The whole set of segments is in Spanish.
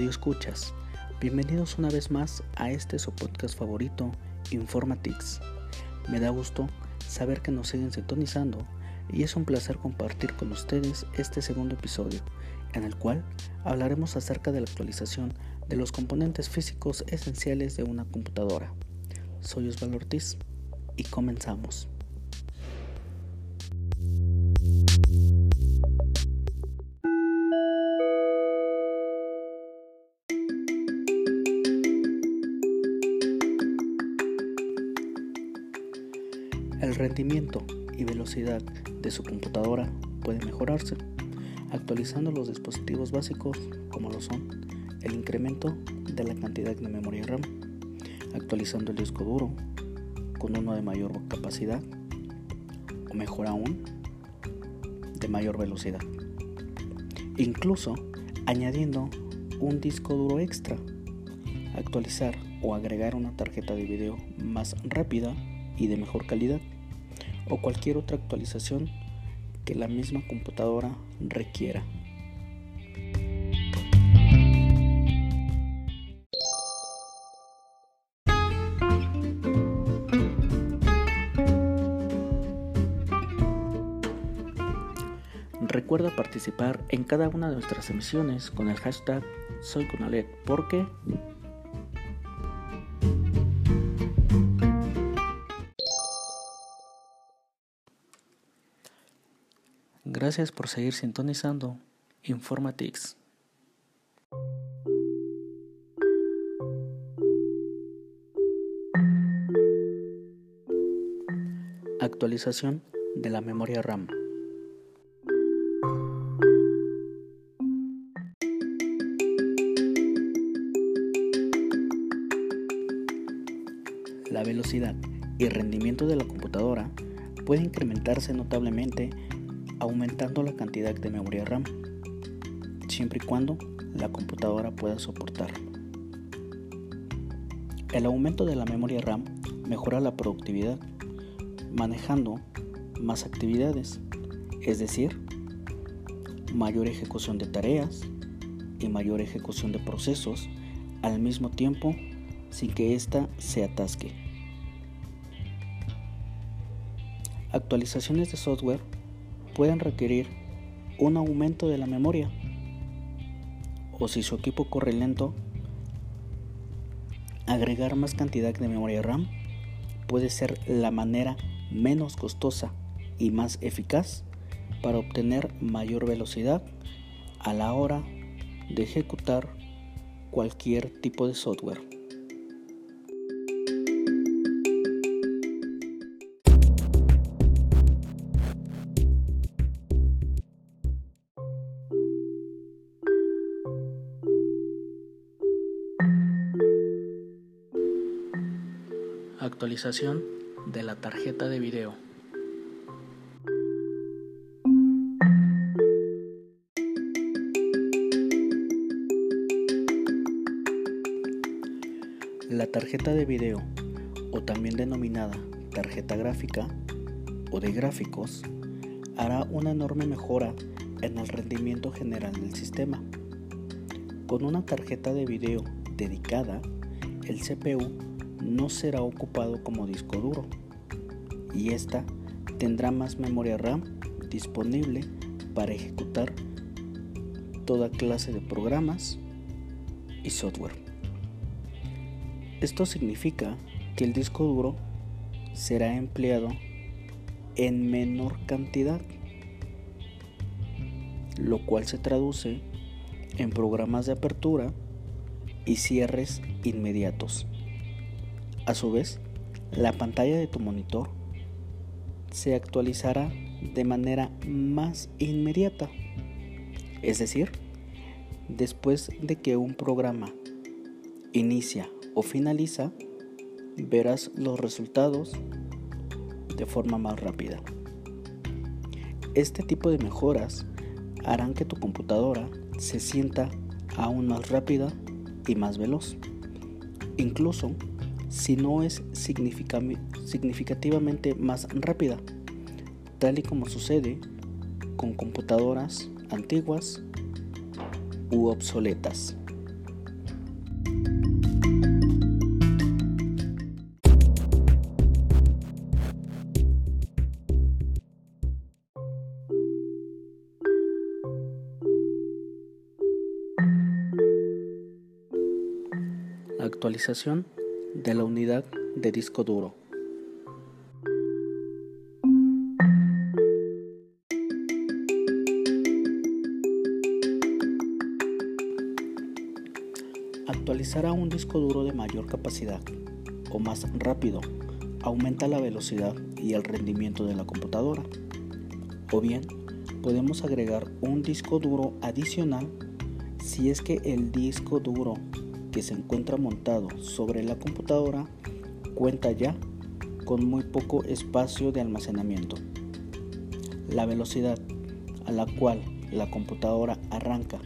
Radio Escuchas, bienvenidos una vez más a este su podcast favorito, Informatics. Me da gusto saber que nos siguen sintonizando y es un placer compartir con ustedes este segundo episodio, en el cual hablaremos acerca de la actualización de los componentes físicos esenciales de una computadora. Soy Osvaldo Ortiz y comenzamos. Rendimiento y velocidad de su computadora puede mejorarse actualizando los dispositivos básicos como lo son el incremento de la cantidad de memoria RAM, actualizando el disco duro con uno de mayor capacidad o mejor aún de mayor velocidad. Incluso añadiendo un disco duro extra, actualizar o agregar una tarjeta de video más rápida y de mejor calidad o cualquier otra actualización que la misma computadora requiera. Recuerda participar en cada una de nuestras emisiones con el hashtag SoyConalet porque Gracias por seguir sintonizando Informatix. Actualización de la memoria RAM. La velocidad y rendimiento de la computadora puede incrementarse notablemente aumentando la cantidad de memoria RAM, siempre y cuando la computadora pueda soportarlo. El aumento de la memoria RAM mejora la productividad, manejando más actividades, es decir, mayor ejecución de tareas y mayor ejecución de procesos al mismo tiempo sin que ésta se atasque. Actualizaciones de software pueden requerir un aumento de la memoria o si su equipo corre lento, agregar más cantidad de memoria RAM puede ser la manera menos costosa y más eficaz para obtener mayor velocidad a la hora de ejecutar cualquier tipo de software. Actualización de la tarjeta de video. La tarjeta de video, o también denominada tarjeta gráfica o de gráficos, hará una enorme mejora en el rendimiento general del sistema. Con una tarjeta de video dedicada, el CPU no será ocupado como disco duro y esta tendrá más memoria RAM disponible para ejecutar toda clase de programas y software. Esto significa que el disco duro será empleado en menor cantidad, lo cual se traduce en programas de apertura y cierres inmediatos. A su vez, la pantalla de tu monitor se actualizará de manera más inmediata. Es decir, después de que un programa inicia o finaliza, verás los resultados de forma más rápida. Este tipo de mejoras harán que tu computadora se sienta aún más rápida y más veloz. Incluso si no es significativamente más rápida, tal y como sucede con computadoras antiguas u obsoletas. Actualización de la unidad de disco duro. Actualizar a un disco duro de mayor capacidad o más rápido aumenta la velocidad y el rendimiento de la computadora. O bien, podemos agregar un disco duro adicional si es que el disco duro que se encuentra montado sobre la computadora cuenta ya con muy poco espacio de almacenamiento. La velocidad a la cual la computadora arranca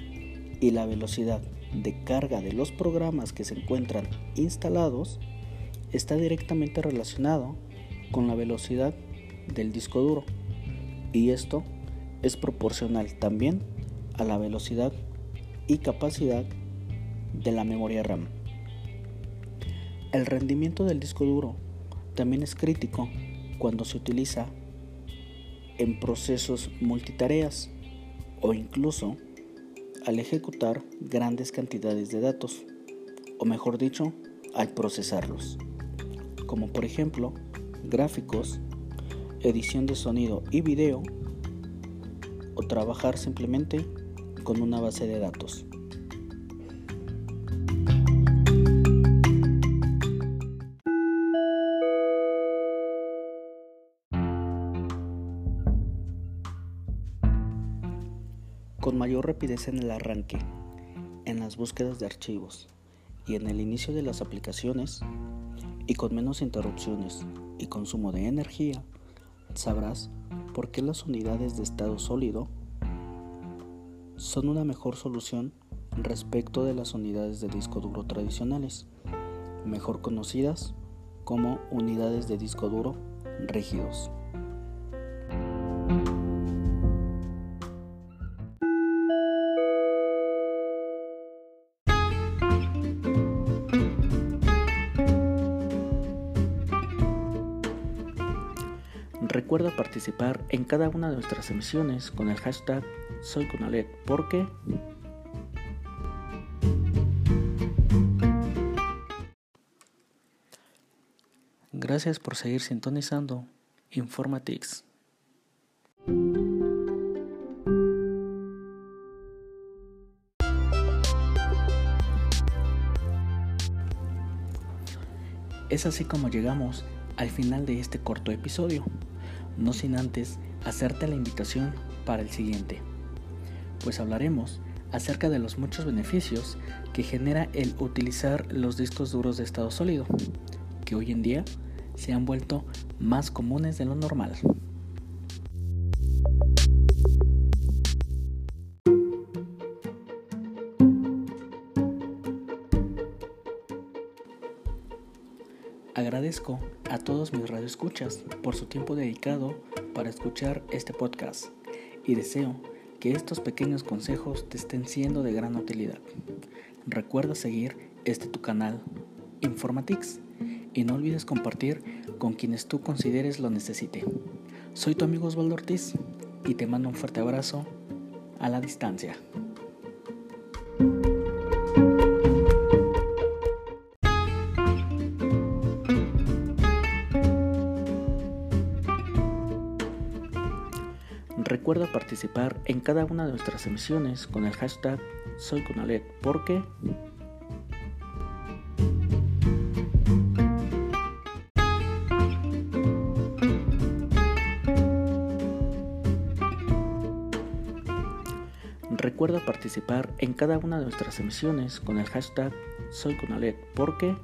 y la velocidad de carga de los programas que se encuentran instalados está directamente relacionado con la velocidad del disco duro y esto es proporcional también a la velocidad y capacidad de la memoria RAM. El rendimiento del disco duro también es crítico cuando se utiliza en procesos multitareas o incluso al ejecutar grandes cantidades de datos, o mejor dicho, al procesarlos, como por ejemplo gráficos, edición de sonido y video, o trabajar simplemente con una base de datos. Rapidez en el arranque, en las búsquedas de archivos y en el inicio de las aplicaciones, y con menos interrupciones y consumo de energía, sabrás por qué las unidades de estado sólido son una mejor solución respecto de las unidades de disco duro tradicionales, mejor conocidas como unidades de disco duro rígidos. Participar en cada una de nuestras emisiones con el hashtag SoyConalet porque Gracias por seguir sintonizando Informatix. Es así como llegamos al final de este corto episodio no sin antes hacerte la invitación para el siguiente, pues hablaremos acerca de los muchos beneficios que genera el utilizar los discos duros de estado sólido, que hoy en día se han vuelto más comunes de lo normal. Agradezco a todos mis radioescuchas por su tiempo dedicado para escuchar este podcast y deseo que estos pequeños consejos te estén siendo de gran utilidad. Recuerda seguir este tu canal Informatix y no olvides compartir con quienes tú consideres lo necesite. Soy tu amigo Osvaldo Ortiz y te mando un fuerte abrazo a la distancia. Participar en cada una de nuestras emisiones con el hashtag SoyConalet porque Recuerda participar en cada una de nuestras emisiones con el hashtag SoyConalet porque